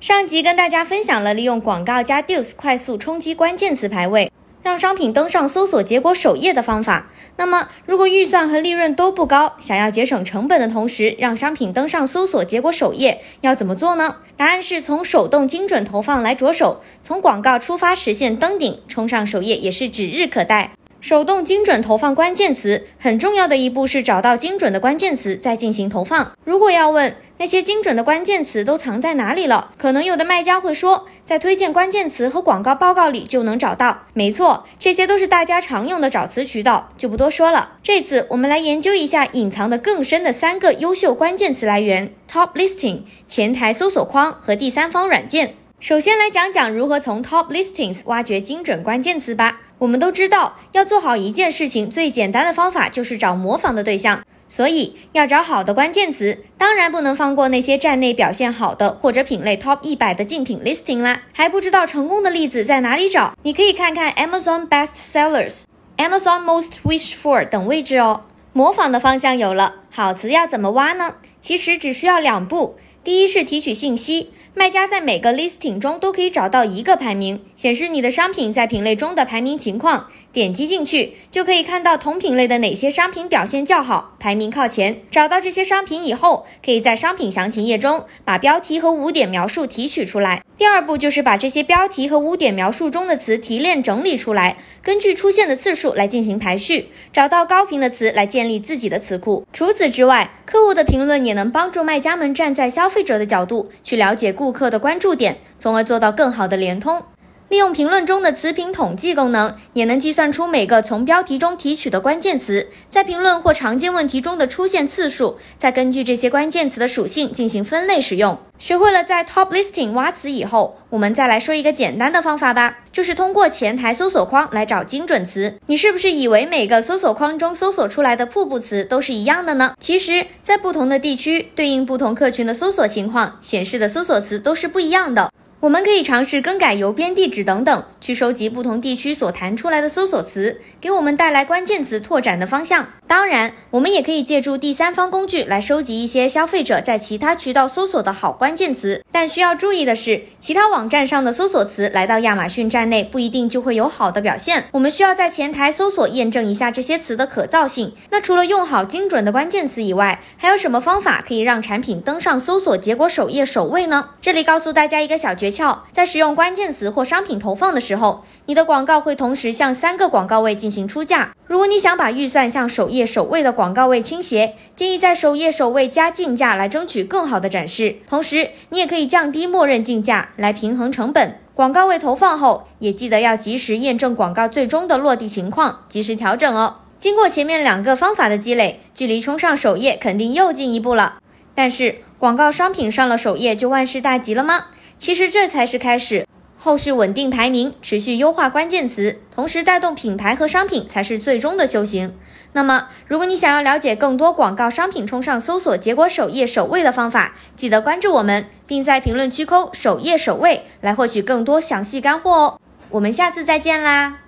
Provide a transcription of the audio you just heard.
上集跟大家分享了利用广告加 Deals 快速冲击关键词排位，让商品登上搜索结果首页的方法。那么，如果预算和利润都不高，想要节省成本的同时让商品登上搜索结果首页，要怎么做呢？答案是从手动精准投放来着手，从广告出发实现登顶，冲上首页也是指日可待。手动精准投放关键词很重要的一步是找到精准的关键词，再进行投放。如果要问那些精准的关键词都藏在哪里了，可能有的卖家会说，在推荐关键词和广告报告里就能找到。没错，这些都是大家常用的找词渠道，就不多说了。这次我们来研究一下隐藏的更深的三个优秀关键词来源：Top Listing、前台搜索框和第三方软件。首先来讲讲如何从 Top Listings 挖掘精准关键词吧。我们都知道，要做好一件事情，最简单的方法就是找模仿的对象。所以要找好的关键词，当然不能放过那些站内表现好的或者品类 Top 一百的竞品 listing 啦。还不知道成功的例子在哪里找？你可以看看 Amazon Best Sellers、Amazon Most wish For 等位置哦。模仿的方向有了，好词要怎么挖呢？其实只需要两步，第一是提取信息。卖家在每个 listing 中都可以找到一个排名，显示你的商品在品类中的排名情况。点击进去就可以看到同品类的哪些商品表现较好，排名靠前。找到这些商品以后，可以在商品详情页中把标题和五点描述提取出来。第二步就是把这些标题和五点描述中的词提炼整理出来，根据出现的次数来进行排序，找到高频的词来建立自己的词库。除此之外，客户的评论也能帮助卖家们站在消费者的角度去了解顾客的关注点，从而做到更好的连通。利用评论中的词频统计功能，也能计算出每个从标题中提取的关键词在评论或常见问题中的出现次数，再根据这些关键词的属性进行分类使用。学会了在 Top Listing 挖词以后，我们再来说一个简单的方法吧，就是通过前台搜索框来找精准词。你是不是以为每个搜索框中搜索出来的瀑布词都是一样的呢？其实，在不同的地区对应不同客群的搜索情况，显示的搜索词都是不一样的。我们可以尝试更改邮编地址等等，去收集不同地区所弹出来的搜索词，给我们带来关键词拓展的方向。当然，我们也可以借助第三方工具来收集一些消费者在其他渠道搜索的好关键词。但需要注意的是，其他网站上的搜索词来到亚马逊站内不一定就会有好的表现。我们需要在前台搜索验证一下这些词的可造性。那除了用好精准的关键词以外，还有什么方法可以让产品登上搜索结果首页首位呢？这里告诉大家一个小诀。诀窍，在使用关键词或商品投放的时候，你的广告会同时向三个广告位进行出价。如果你想把预算向首页首位的广告位倾斜，建议在首页首位加竞价来争取更好的展示。同时，你也可以降低默认竞价来平衡成本。广告位投放后，也记得要及时验证广告最终的落地情况，及时调整哦。经过前面两个方法的积累，距离冲上首页肯定又进一步了。但是，广告商品上了首页就万事大吉了吗？其实这才是开始，后续稳定排名，持续优化关键词，同时带动品牌和商品才是最终的修行。那么，如果你想要了解更多广告商品冲上搜索结果首页首位的方法，记得关注我们，并在评论区扣首页首位来获取更多详细干货哦。我们下次再见啦！